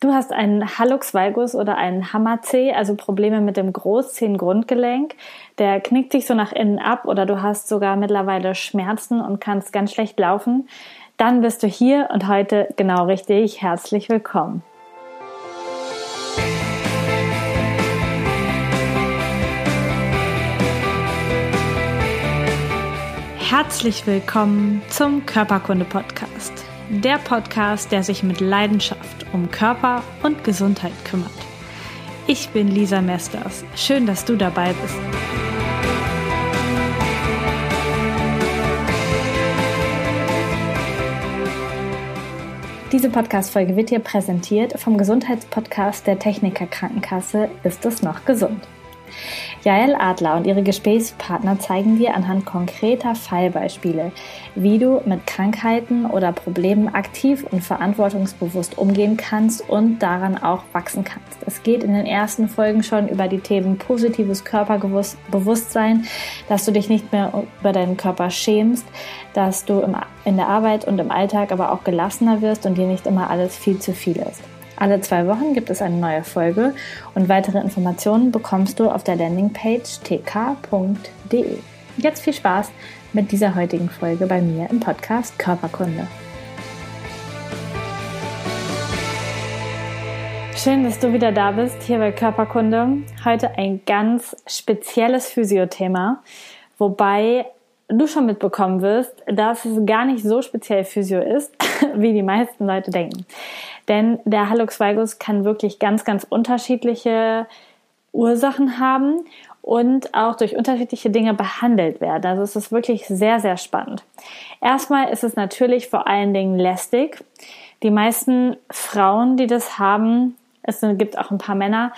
Du hast einen Hallux valgus oder einen Hammerzeh, also Probleme mit dem Großzehengrundgelenk. Der knickt sich so nach innen ab oder du hast sogar mittlerweile Schmerzen und kannst ganz schlecht laufen. Dann bist du hier und heute genau richtig. Herzlich willkommen. Herzlich willkommen zum Körperkunde Podcast der Podcast, der sich mit Leidenschaft um Körper und Gesundheit kümmert. Ich bin Lisa Mesters. Schön, dass du dabei bist. Diese Podcast-Folge wird dir präsentiert vom Gesundheitspodcast der Techniker Krankenkasse Ist es noch gesund? Jael Adler und ihre Gesprächspartner zeigen dir anhand konkreter Fallbeispiele, wie du mit Krankheiten oder Problemen aktiv und verantwortungsbewusst umgehen kannst und daran auch wachsen kannst. Es geht in den ersten Folgen schon über die Themen positives Körperbewusstsein, dass du dich nicht mehr über deinen Körper schämst, dass du in der Arbeit und im Alltag aber auch gelassener wirst und dir nicht immer alles viel zu viel ist. Alle zwei Wochen gibt es eine neue Folge und weitere Informationen bekommst du auf der Landingpage tk.de. Jetzt viel Spaß mit dieser heutigen Folge bei mir im Podcast Körperkunde. Schön, dass du wieder da bist hier bei Körperkunde. Heute ein ganz spezielles Physiothema, wobei du schon mitbekommen wirst, dass es gar nicht so speziell Physio ist, wie die meisten Leute denken. Denn der Hallux valgus kann wirklich ganz, ganz unterschiedliche Ursachen haben und auch durch unterschiedliche Dinge behandelt werden. Also es ist wirklich sehr, sehr spannend. Erstmal ist es natürlich vor allen Dingen lästig. Die meisten Frauen, die das haben, es gibt auch ein paar Männer,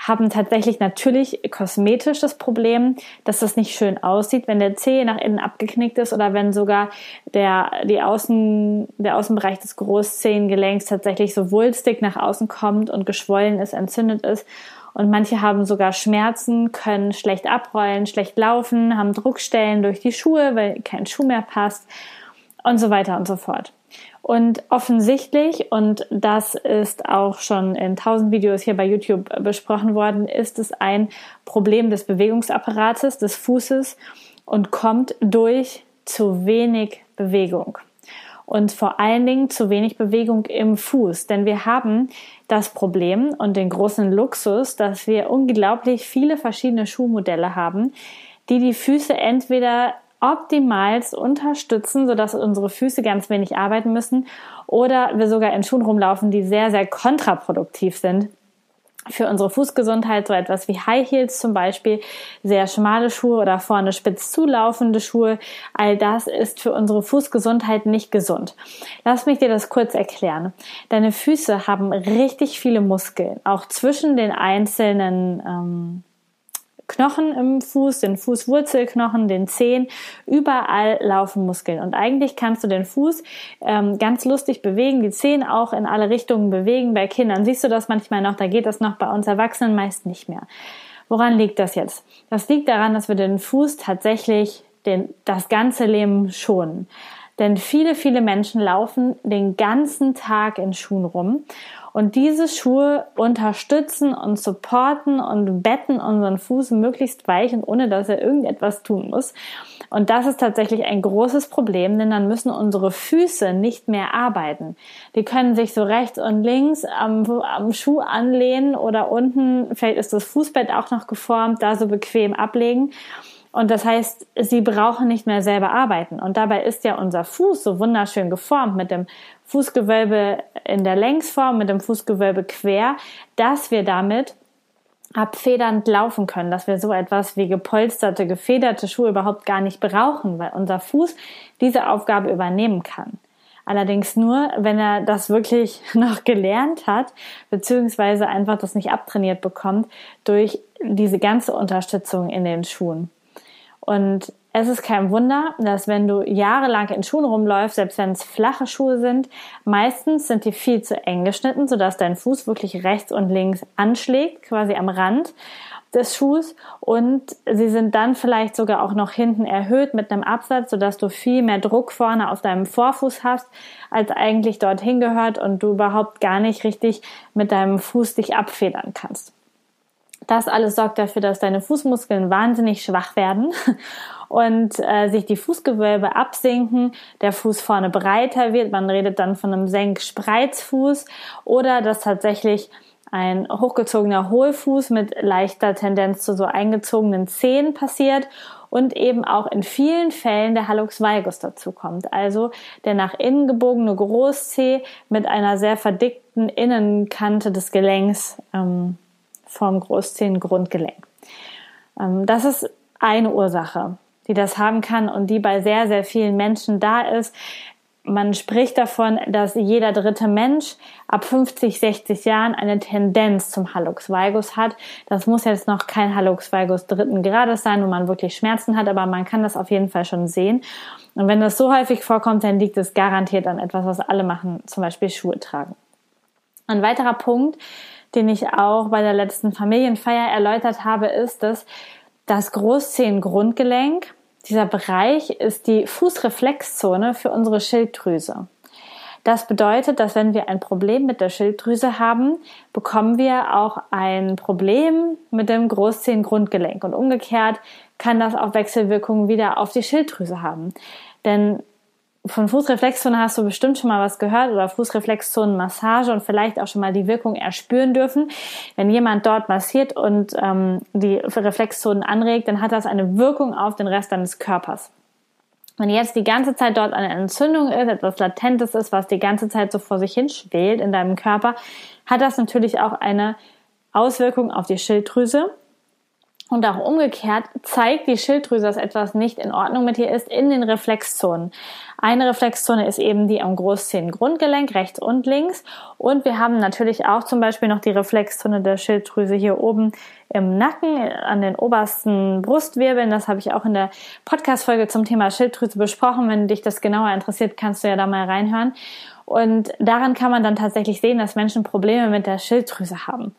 haben tatsächlich natürlich kosmetisch das Problem, dass das nicht schön aussieht, wenn der Zeh nach innen abgeknickt ist oder wenn sogar der, die Außen, der Außenbereich des Großzehengelenks tatsächlich so wulstig nach außen kommt und geschwollen ist, entzündet ist. Und manche haben sogar Schmerzen, können schlecht abrollen, schlecht laufen, haben Druckstellen durch die Schuhe, weil kein Schuh mehr passt und so weiter und so fort. Und offensichtlich, und das ist auch schon in tausend Videos hier bei YouTube besprochen worden, ist es ein Problem des Bewegungsapparates, des Fußes und kommt durch zu wenig Bewegung. Und vor allen Dingen zu wenig Bewegung im Fuß. Denn wir haben das Problem und den großen Luxus, dass wir unglaublich viele verschiedene Schuhmodelle haben, die die Füße entweder optimalst unterstützen, sodass unsere Füße ganz wenig arbeiten müssen oder wir sogar in Schuhen rumlaufen, die sehr, sehr kontraproduktiv sind für unsere Fußgesundheit, so etwas wie High Heels zum Beispiel, sehr schmale Schuhe oder vorne spitz zulaufende Schuhe, all das ist für unsere Fußgesundheit nicht gesund. Lass mich dir das kurz erklären. Deine Füße haben richtig viele Muskeln, auch zwischen den einzelnen ähm, Knochen im Fuß, den Fußwurzelknochen, den Zehen, überall laufen Muskeln. Und eigentlich kannst du den Fuß ähm, ganz lustig bewegen, die Zehen auch in alle Richtungen bewegen. Bei Kindern siehst du das manchmal noch, da geht das noch bei uns Erwachsenen meist nicht mehr. Woran liegt das jetzt? Das liegt daran, dass wir den Fuß tatsächlich den, das ganze Leben schonen. Denn viele, viele Menschen laufen den ganzen Tag in Schuhen rum und diese Schuhe unterstützen und supporten und betten unseren Fuß möglichst weich und ohne dass er irgendetwas tun muss. Und das ist tatsächlich ein großes Problem, denn dann müssen unsere Füße nicht mehr arbeiten. Die können sich so rechts und links am, am Schuh anlehnen oder unten, vielleicht ist das Fußbett auch noch geformt, da so bequem ablegen. Und das heißt, sie brauchen nicht mehr selber arbeiten. Und dabei ist ja unser Fuß so wunderschön geformt mit dem Fußgewölbe in der Längsform, mit dem Fußgewölbe quer, dass wir damit abfedernd laufen können, dass wir so etwas wie gepolsterte, gefederte Schuhe überhaupt gar nicht brauchen, weil unser Fuß diese Aufgabe übernehmen kann. Allerdings nur, wenn er das wirklich noch gelernt hat, beziehungsweise einfach das nicht abtrainiert bekommt durch diese ganze Unterstützung in den Schuhen. Und es ist kein Wunder, dass wenn du jahrelang in Schuhen rumläufst, selbst wenn es flache Schuhe sind, meistens sind die viel zu eng geschnitten, sodass dein Fuß wirklich rechts und links anschlägt, quasi am Rand des Schuhs und sie sind dann vielleicht sogar auch noch hinten erhöht mit einem Absatz, sodass du viel mehr Druck vorne auf deinem Vorfuß hast, als eigentlich dorthin gehört und du überhaupt gar nicht richtig mit deinem Fuß dich abfedern kannst. Das alles sorgt dafür, dass deine Fußmuskeln wahnsinnig schwach werden und äh, sich die Fußgewölbe absinken, der Fuß vorne breiter wird. Man redet dann von einem Senkspreizfuß oder dass tatsächlich ein hochgezogener Hohlfuß mit leichter Tendenz zu so eingezogenen Zehen passiert und eben auch in vielen Fällen der Hallux valgus dazu kommt. Also der nach innen gebogene Großzeh mit einer sehr verdickten Innenkante des Gelenks ähm, vom Großzehengrundgelenk. Ähm, das ist eine Ursache, die das haben kann und die bei sehr, sehr vielen Menschen da ist man spricht davon, dass jeder dritte Mensch ab 50, 60 Jahren eine Tendenz zum Hallux valgus hat. Das muss jetzt noch kein Hallux valgus dritten Grades sein, wo man wirklich Schmerzen hat, aber man kann das auf jeden Fall schon sehen. Und wenn das so häufig vorkommt, dann liegt es garantiert an etwas, was alle machen, zum Beispiel Schuhe tragen. Ein weiterer Punkt, den ich auch bei der letzten Familienfeier erläutert habe, ist, dass das Großzehengrundgelenk dieser Bereich ist die Fußreflexzone für unsere Schilddrüse. Das bedeutet, dass wenn wir ein Problem mit der Schilddrüse haben, bekommen wir auch ein Problem mit dem Großzehengrundgelenk. Und umgekehrt kann das auch Wechselwirkungen wieder auf die Schilddrüse haben. Denn von Fußreflexzonen hast du bestimmt schon mal was gehört oder Fußreflexzonenmassage und vielleicht auch schon mal die Wirkung erspüren dürfen. Wenn jemand dort massiert und ähm, die Reflexzonen anregt, dann hat das eine Wirkung auf den Rest deines Körpers. Wenn jetzt die ganze Zeit dort eine Entzündung ist, etwas Latentes ist, was die ganze Zeit so vor sich hin schwelt in deinem Körper, hat das natürlich auch eine Auswirkung auf die Schilddrüse und auch umgekehrt zeigt die Schilddrüse, dass etwas nicht in Ordnung mit ihr ist, in den Reflexzonen. Eine Reflexzone ist eben die am Großzehengrundgelenk, rechts und links. Und wir haben natürlich auch zum Beispiel noch die Reflexzone der Schilddrüse hier oben im Nacken, an den obersten Brustwirbeln. Das habe ich auch in der Podcast-Folge zum Thema Schilddrüse besprochen. Wenn dich das genauer interessiert, kannst du ja da mal reinhören. Und daran kann man dann tatsächlich sehen, dass Menschen Probleme mit der Schilddrüse haben.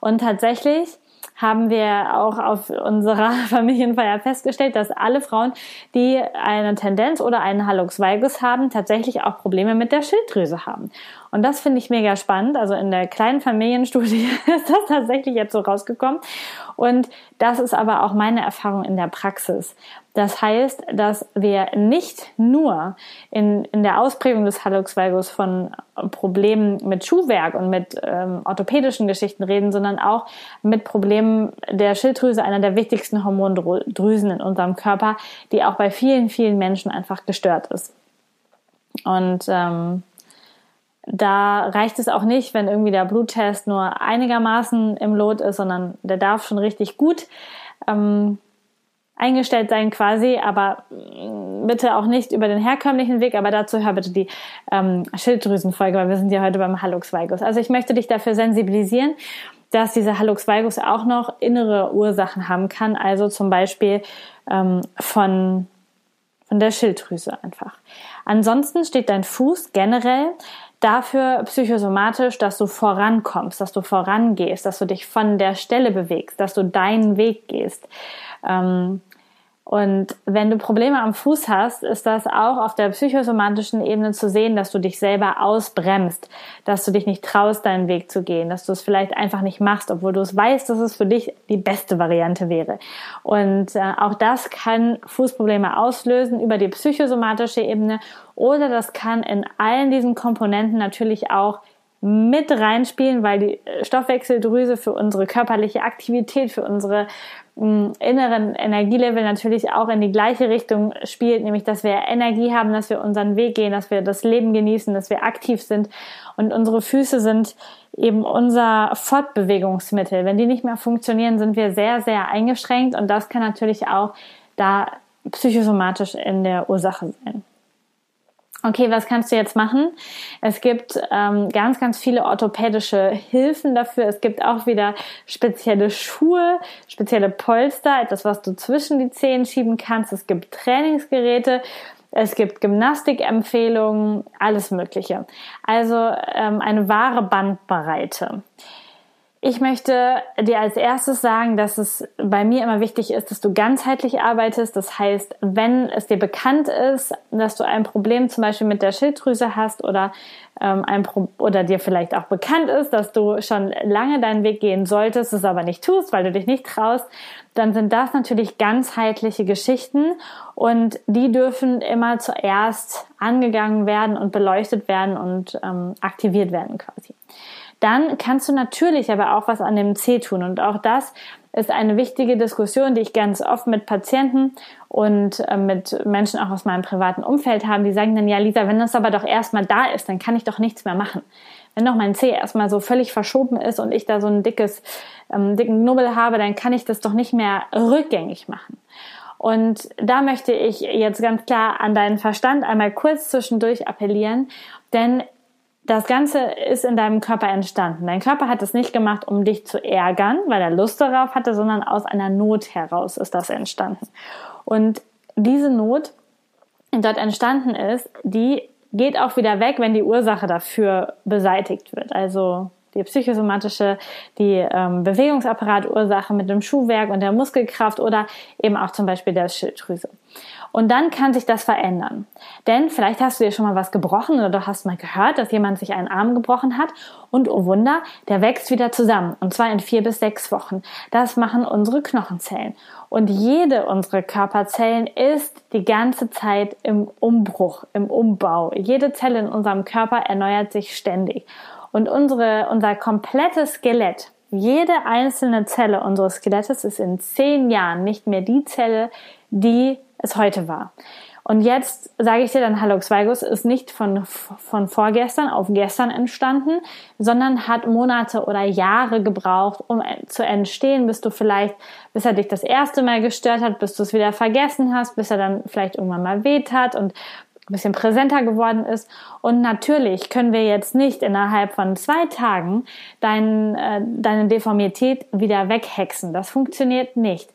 Und tatsächlich haben wir auch auf unserer Familienfeier festgestellt, dass alle Frauen, die eine Tendenz oder einen Hallux valgus haben, tatsächlich auch Probleme mit der Schilddrüse haben. Und das finde ich mega spannend. Also in der kleinen Familienstudie ist das tatsächlich jetzt so rausgekommen. Und das ist aber auch meine Erfahrung in der Praxis. Das heißt, dass wir nicht nur in, in der Ausprägung des Hallux valgus von Problemen mit Schuhwerk und mit ähm, orthopädischen Geschichten reden, sondern auch mit Problemen der Schilddrüse, einer der wichtigsten Hormondrüsen in unserem Körper, die auch bei vielen, vielen Menschen einfach gestört ist. Und ähm, da reicht es auch nicht, wenn irgendwie der Bluttest nur einigermaßen im Lot ist, sondern der darf schon richtig gut ähm, eingestellt sein quasi, aber mm, bitte auch nicht über den herkömmlichen Weg, aber dazu hör bitte die ähm, Schilddrüsenfolge, weil wir sind ja heute beim Hallux valgus. Also ich möchte dich dafür sensibilisieren, dass dieser Hallux valgus auch noch innere Ursachen haben kann, also zum Beispiel ähm, von von der Schilddrüse einfach. Ansonsten steht dein Fuß generell dafür psychosomatisch, dass du vorankommst, dass du vorangehst, dass du dich von der Stelle bewegst, dass du deinen Weg gehst. Ähm, und wenn du Probleme am Fuß hast, ist das auch auf der psychosomatischen Ebene zu sehen, dass du dich selber ausbremst, dass du dich nicht traust, deinen Weg zu gehen, dass du es vielleicht einfach nicht machst, obwohl du es weißt, dass es für dich die beste Variante wäre. Und äh, auch das kann Fußprobleme auslösen über die psychosomatische Ebene oder das kann in allen diesen Komponenten natürlich auch mit reinspielen, weil die Stoffwechseldrüse für unsere körperliche Aktivität, für unsere inneren Energielevel natürlich auch in die gleiche Richtung spielt, nämlich dass wir Energie haben, dass wir unseren Weg gehen, dass wir das Leben genießen, dass wir aktiv sind und unsere Füße sind eben unser Fortbewegungsmittel. Wenn die nicht mehr funktionieren, sind wir sehr, sehr eingeschränkt und das kann natürlich auch da psychosomatisch in der Ursache sein. Okay, was kannst du jetzt machen? Es gibt ähm, ganz, ganz viele orthopädische Hilfen dafür. Es gibt auch wieder spezielle Schuhe, spezielle Polster, etwas, was du zwischen die Zehen schieben kannst. Es gibt Trainingsgeräte. Es gibt Gymnastikempfehlungen, alles Mögliche. Also ähm, eine wahre Bandbreite. Ich möchte dir als erstes sagen, dass es bei mir immer wichtig ist, dass du ganzheitlich arbeitest. Das heißt, wenn es dir bekannt ist, dass du ein Problem zum Beispiel mit der Schilddrüse hast oder ähm, ein Pro oder dir vielleicht auch bekannt ist, dass du schon lange deinen Weg gehen solltest, es aber nicht tust, weil du dich nicht traust, dann sind das natürlich ganzheitliche Geschichten und die dürfen immer zuerst angegangen werden und beleuchtet werden und ähm, aktiviert werden quasi dann kannst du natürlich aber auch was an dem C tun. Und auch das ist eine wichtige Diskussion, die ich ganz oft mit Patienten und äh, mit Menschen auch aus meinem privaten Umfeld habe, die sagen dann, ja, Lisa, wenn das aber doch erstmal da ist, dann kann ich doch nichts mehr machen. Wenn doch mein C erstmal so völlig verschoben ist und ich da so ein dickes, ähm, dicken Knubbel habe, dann kann ich das doch nicht mehr rückgängig machen. Und da möchte ich jetzt ganz klar an deinen Verstand einmal kurz zwischendurch appellieren, denn das Ganze ist in deinem Körper entstanden. Dein Körper hat es nicht gemacht, um dich zu ärgern, weil er Lust darauf hatte, sondern aus einer Not heraus ist das entstanden. Und diese Not, die dort entstanden ist, die geht auch wieder weg, wenn die Ursache dafür beseitigt wird. Also die psychosomatische, die ähm, Bewegungsapparatursache mit dem Schuhwerk und der Muskelkraft oder eben auch zum Beispiel der Schilddrüse. Und dann kann sich das verändern. Denn vielleicht hast du dir schon mal was gebrochen oder du hast mal gehört, dass jemand sich einen Arm gebrochen hat und oh Wunder, der wächst wieder zusammen. Und zwar in vier bis sechs Wochen. Das machen unsere Knochenzellen. Und jede unserer Körperzellen ist die ganze Zeit im Umbruch, im Umbau. Jede Zelle in unserem Körper erneuert sich ständig. Und unsere, unser komplettes Skelett, jede einzelne Zelle unseres Skelettes ist in zehn Jahren nicht mehr die Zelle, die es heute war. Und jetzt sage ich dir dann, Hallux Valgus ist nicht von, von vorgestern auf gestern entstanden, sondern hat Monate oder Jahre gebraucht, um zu entstehen, bis du vielleicht, bis er dich das erste Mal gestört hat, bis du es wieder vergessen hast, bis er dann vielleicht irgendwann mal weht hat und ein bisschen präsenter geworden ist. Und natürlich können wir jetzt nicht innerhalb von zwei Tagen dein, äh, deine Deformität wieder weghexen. Das funktioniert nicht.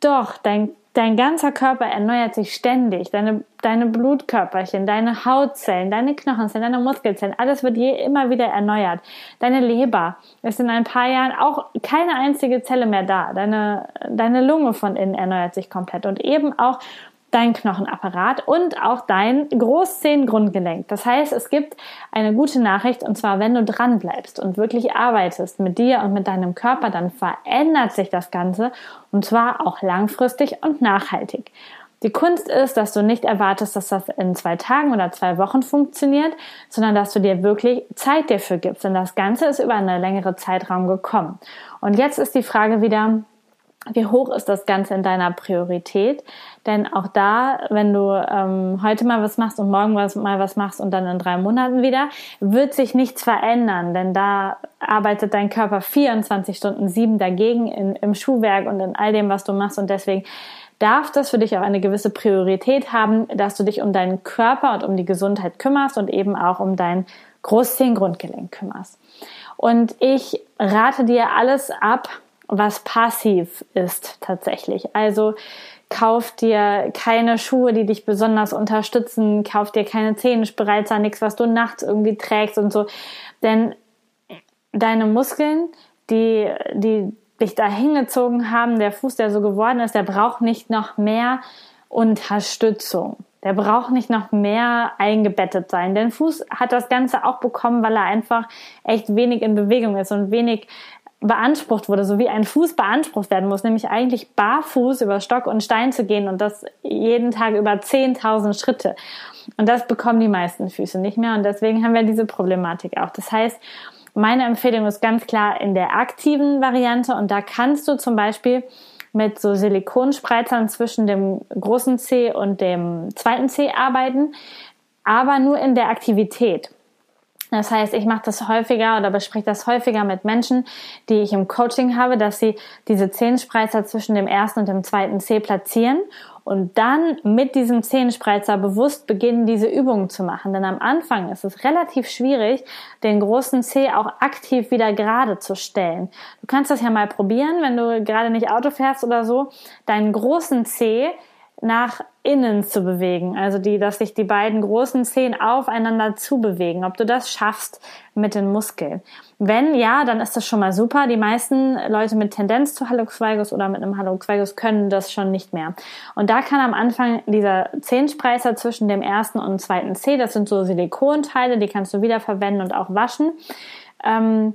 Doch, dein Dein ganzer Körper erneuert sich ständig. Deine, deine Blutkörperchen, deine Hautzellen, deine Knochenzellen, deine Muskelzellen, alles wird je immer wieder erneuert. Deine Leber ist in ein paar Jahren auch keine einzige Zelle mehr da. Deine, deine Lunge von innen erneuert sich komplett. Und eben auch dein Knochenapparat und auch dein Großzehengrundgelenk. Das heißt, es gibt eine gute Nachricht und zwar, wenn du dran bleibst und wirklich arbeitest mit dir und mit deinem Körper, dann verändert sich das Ganze und zwar auch langfristig und nachhaltig. Die Kunst ist, dass du nicht erwartest, dass das in zwei Tagen oder zwei Wochen funktioniert, sondern dass du dir wirklich Zeit dafür gibst. Denn das Ganze ist über einen längere Zeitraum gekommen. Und jetzt ist die Frage wieder, wie hoch ist das Ganze in deiner Priorität? Denn auch da, wenn du ähm, heute mal was machst und morgen was, mal was machst und dann in drei Monaten wieder, wird sich nichts verändern, denn da arbeitet dein Körper 24 Stunden sieben dagegen in, im Schuhwerk und in all dem, was du machst und deswegen darf das für dich auch eine gewisse Priorität haben, dass du dich um deinen Körper und um die Gesundheit kümmerst und eben auch um dein Großzehengrundgelenk kümmerst. Und ich rate dir alles ab, was passiv ist tatsächlich. Also kauf dir keine Schuhe, die dich besonders unterstützen, kauf dir keine Zehenspreizer, nichts, was du nachts irgendwie trägst und so. Denn deine Muskeln, die, die dich da hingezogen haben, der Fuß, der so geworden ist, der braucht nicht noch mehr Unterstützung. Der braucht nicht noch mehr eingebettet sein. Denn Fuß hat das Ganze auch bekommen, weil er einfach echt wenig in Bewegung ist und wenig beansprucht wurde, so wie ein Fuß beansprucht werden muss, nämlich eigentlich barfuß über Stock und Stein zu gehen und das jeden Tag über 10.000 Schritte. Und das bekommen die meisten Füße nicht mehr und deswegen haben wir diese Problematik auch. Das heißt, meine Empfehlung ist ganz klar in der aktiven Variante und da kannst du zum Beispiel mit so Silikonspreizern zwischen dem großen C und dem zweiten C arbeiten, aber nur in der Aktivität. Das heißt, ich mache das häufiger oder bespreche das häufiger mit Menschen, die ich im Coaching habe, dass sie diese Zehenspreizer zwischen dem ersten und dem zweiten C platzieren und dann mit diesem Zehenspreizer bewusst beginnen, diese Übungen zu machen. Denn am Anfang ist es relativ schwierig, den großen C auch aktiv wieder gerade zu stellen. Du kannst das ja mal probieren, wenn du gerade nicht Auto fährst oder so, deinen großen C nach innen zu bewegen. Also die, dass sich die beiden großen Zehen aufeinander zu bewegen. Ob du das schaffst mit den Muskeln. Wenn ja, dann ist das schon mal super. Die meisten Leute mit Tendenz zu Hallux valgus oder mit einem Hallux valgus können das schon nicht mehr. Und da kann am Anfang dieser Zehenspreißer zwischen dem ersten und zweiten C, das sind so Silikonteile, die kannst du wiederverwenden und auch waschen. Ähm,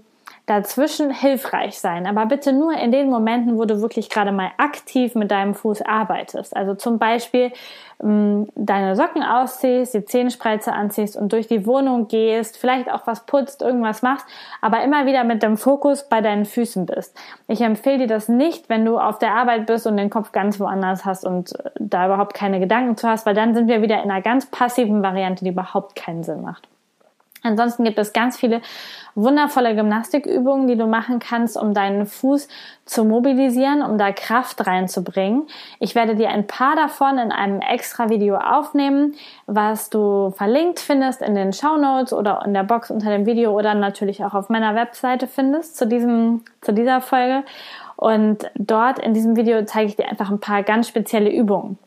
dazwischen hilfreich sein, aber bitte nur in den Momenten, wo du wirklich gerade mal aktiv mit deinem Fuß arbeitest. Also zum Beispiel ähm, deine Socken ausziehst, die Zehenspreize anziehst und durch die Wohnung gehst, vielleicht auch was putzt, irgendwas machst, aber immer wieder mit dem Fokus bei deinen Füßen bist. Ich empfehle dir das nicht, wenn du auf der Arbeit bist und den Kopf ganz woanders hast und äh, da überhaupt keine Gedanken zu hast, weil dann sind wir wieder in einer ganz passiven Variante, die überhaupt keinen Sinn macht. Ansonsten gibt es ganz viele wundervolle Gymnastikübungen, die du machen kannst, um deinen Fuß zu mobilisieren, um da Kraft reinzubringen. Ich werde dir ein paar davon in einem extra Video aufnehmen, was du verlinkt findest in den Show Notes oder in der Box unter dem Video oder natürlich auch auf meiner Webseite findest zu diesem, zu dieser Folge. Und dort in diesem Video zeige ich dir einfach ein paar ganz spezielle Übungen.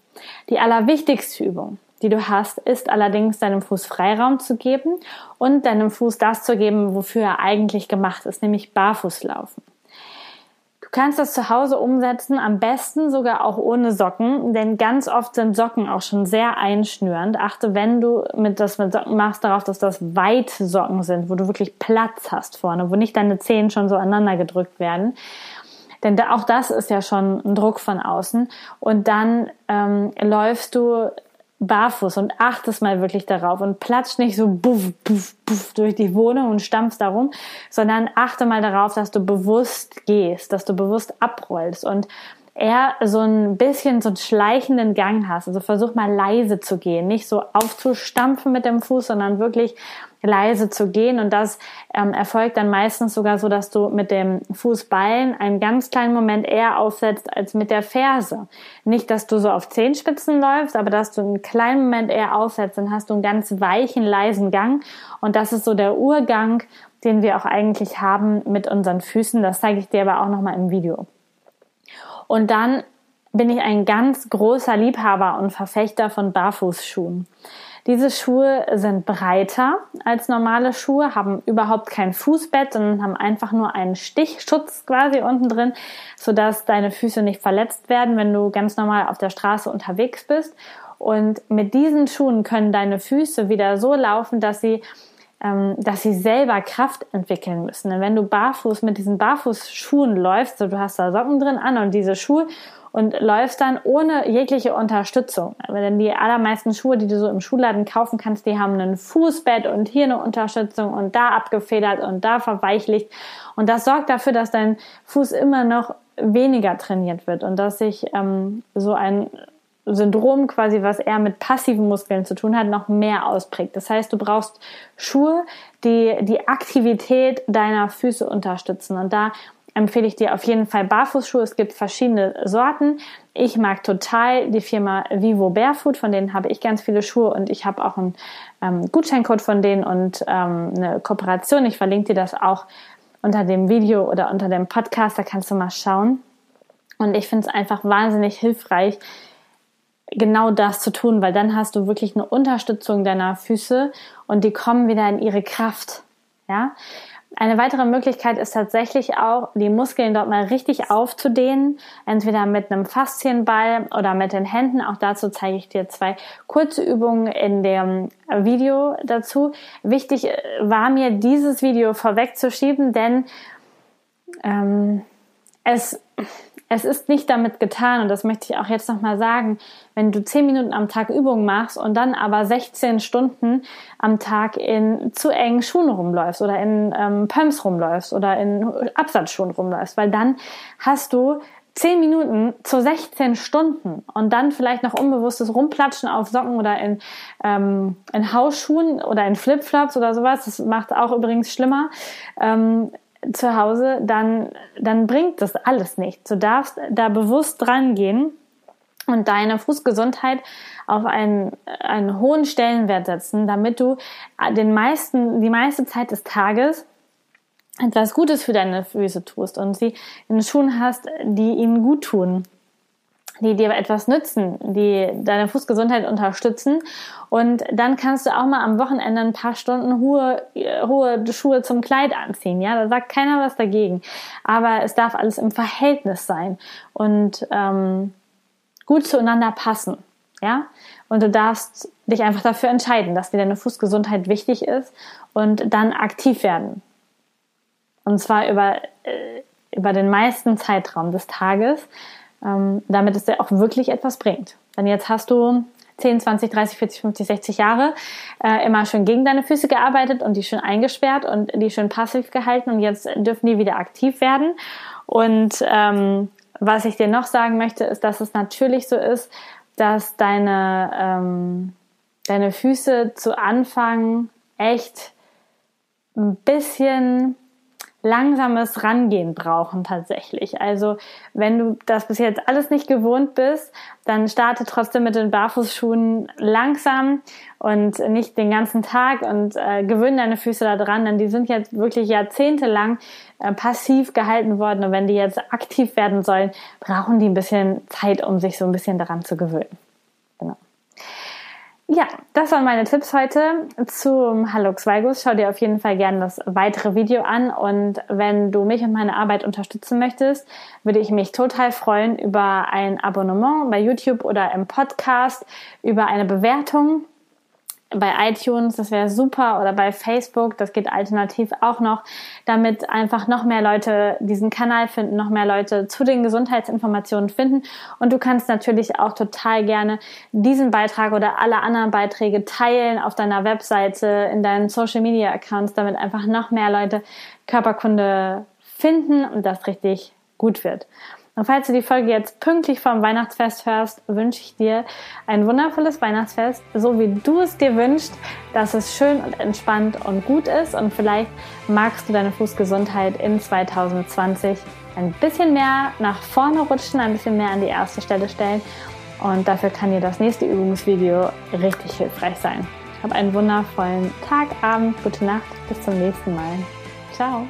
Die allerwichtigste Übung die du hast, ist allerdings deinem Fuß Freiraum zu geben und deinem Fuß das zu geben, wofür er eigentlich gemacht ist, nämlich Barfußlaufen. Du kannst das zu Hause umsetzen, am besten sogar auch ohne Socken, denn ganz oft sind Socken auch schon sehr einschnürend. Achte, wenn du mit das mit Socken machst, darauf, dass das weite Socken sind, wo du wirklich Platz hast vorne, wo nicht deine Zehen schon so aneinander gedrückt werden. Denn auch das ist ja schon ein Druck von außen. Und dann ähm, läufst du barfuß und achtest mal wirklich darauf und platsch nicht so buff, buff, buff durch die Wohnung und stampfst darum, sondern achte mal darauf, dass du bewusst gehst, dass du bewusst abrollst. Und eher so ein bisschen so einen schleichenden Gang hast. Also versuch mal leise zu gehen, nicht so aufzustampfen mit dem Fuß, sondern wirklich leise zu gehen. Und das ähm, erfolgt dann meistens sogar so, dass du mit dem Fußballen einen ganz kleinen Moment eher aufsetzt als mit der Ferse. Nicht, dass du so auf Zehenspitzen läufst, aber dass du einen kleinen Moment eher aufsetzt, dann hast du einen ganz weichen, leisen Gang. Und das ist so der Urgang, den wir auch eigentlich haben mit unseren Füßen. Das zeige ich dir aber auch nochmal im Video. Und dann bin ich ein ganz großer Liebhaber und Verfechter von Barfußschuhen. Diese Schuhe sind breiter als normale Schuhe, haben überhaupt kein Fußbett, sondern haben einfach nur einen Stichschutz quasi unten drin, sodass deine Füße nicht verletzt werden, wenn du ganz normal auf der Straße unterwegs bist. Und mit diesen Schuhen können deine Füße wieder so laufen, dass sie dass sie selber Kraft entwickeln müssen. Denn wenn du barfuß mit diesen Barfußschuhen läufst, so du hast da Socken drin an und diese Schuhe und läufst dann ohne jegliche Unterstützung. Denn die allermeisten Schuhe, die du so im Schuhladen kaufen kannst, die haben ein Fußbett und hier eine Unterstützung und da abgefedert und da verweichlicht. Und das sorgt dafür, dass dein Fuß immer noch weniger trainiert wird und dass sich ähm, so ein Syndrom quasi, was eher mit passiven Muskeln zu tun hat, noch mehr ausprägt. Das heißt, du brauchst Schuhe, die die Aktivität deiner Füße unterstützen. Und da empfehle ich dir auf jeden Fall Barfußschuhe. Es gibt verschiedene Sorten. Ich mag total die Firma Vivo Barefoot, von denen habe ich ganz viele Schuhe und ich habe auch einen ähm, Gutscheincode von denen und ähm, eine Kooperation. Ich verlinke dir das auch unter dem Video oder unter dem Podcast, da kannst du mal schauen. Und ich finde es einfach wahnsinnig hilfreich, genau das zu tun, weil dann hast du wirklich eine Unterstützung deiner Füße und die kommen wieder in ihre Kraft. Ja, eine weitere Möglichkeit ist tatsächlich auch, die Muskeln dort mal richtig aufzudehnen, entweder mit einem Faszienball oder mit den Händen. Auch dazu zeige ich dir zwei kurze Übungen in dem Video dazu. Wichtig äh, war mir, dieses Video vorwegzuschieben, denn ähm, es es ist nicht damit getan, und das möchte ich auch jetzt nochmal sagen, wenn du 10 Minuten am Tag Übungen machst und dann aber 16 Stunden am Tag in zu engen Schuhen rumläufst oder in ähm, Pumps rumläufst oder in Absatzschuhen rumläufst, weil dann hast du 10 Minuten zu 16 Stunden und dann vielleicht noch unbewusstes Rumplatschen auf Socken oder in, ähm, in Hausschuhen oder in Flipflops oder sowas, das macht auch übrigens schlimmer, ähm, zu Hause, dann, dann bringt das alles nichts. Du darfst da bewusst dran gehen und deine Fußgesundheit auf einen, einen hohen Stellenwert setzen, damit du den meisten, die meiste Zeit des Tages etwas Gutes für deine Füße tust und sie in Schuhen hast, die ihnen gut tun, die dir etwas nützen, die deine Fußgesundheit unterstützen. Und dann kannst du auch mal am Wochenende ein paar Stunden hohe, hohe Schuhe zum Kleid anziehen. Ja, da sagt keiner was dagegen. Aber es darf alles im Verhältnis sein und ähm, gut zueinander passen. Ja, und du darfst dich einfach dafür entscheiden, dass dir deine Fußgesundheit wichtig ist und dann aktiv werden. Und zwar über, äh, über den meisten Zeitraum des Tages, ähm, damit es dir auch wirklich etwas bringt. Denn jetzt hast du 10, 20, 30, 40, 50, 60 Jahre äh, immer schön gegen deine Füße gearbeitet und die schön eingesperrt und die schön passiv gehalten und jetzt dürfen die wieder aktiv werden. Und ähm, was ich dir noch sagen möchte, ist, dass es natürlich so ist, dass deine, ähm, deine Füße zu Anfang echt ein bisschen langsames Rangehen brauchen tatsächlich. Also wenn du das bis jetzt alles nicht gewohnt bist, dann starte trotzdem mit den Barfußschuhen langsam und nicht den ganzen Tag und äh, gewöhne deine Füße da dran, denn die sind jetzt wirklich jahrzehntelang äh, passiv gehalten worden und wenn die jetzt aktiv werden sollen, brauchen die ein bisschen Zeit, um sich so ein bisschen daran zu gewöhnen. Ja, das waren meine Tipps heute zum Hallux Valgus. Schau dir auf jeden Fall gerne das weitere Video an und wenn du mich und meine Arbeit unterstützen möchtest, würde ich mich total freuen über ein Abonnement bei YouTube oder im Podcast, über eine Bewertung bei iTunes, das wäre super, oder bei Facebook, das geht alternativ auch noch, damit einfach noch mehr Leute diesen Kanal finden, noch mehr Leute zu den Gesundheitsinformationen finden. Und du kannst natürlich auch total gerne diesen Beitrag oder alle anderen Beiträge teilen auf deiner Webseite, in deinen Social Media Accounts, damit einfach noch mehr Leute Körperkunde finden und das richtig gut wird. Und falls du die Folge jetzt pünktlich vom Weihnachtsfest hörst, wünsche ich dir ein wundervolles Weihnachtsfest, so wie du es dir wünschst, dass es schön und entspannt und gut ist. Und vielleicht magst du deine Fußgesundheit in 2020 ein bisschen mehr nach vorne rutschen, ein bisschen mehr an die erste Stelle stellen. Und dafür kann dir das nächste Übungsvideo richtig hilfreich sein. Hab einen wundervollen Tag, Abend, gute Nacht, bis zum nächsten Mal. Ciao.